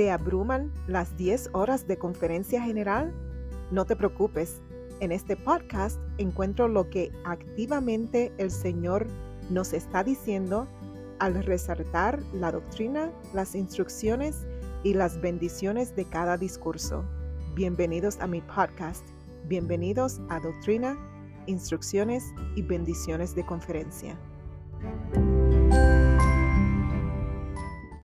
¿Te abruman las 10 horas de conferencia general? No te preocupes. En este podcast encuentro lo que activamente el Señor nos está diciendo al resaltar la doctrina, las instrucciones y las bendiciones de cada discurso. Bienvenidos a mi podcast. Bienvenidos a Doctrina, Instrucciones y Bendiciones de Conferencia.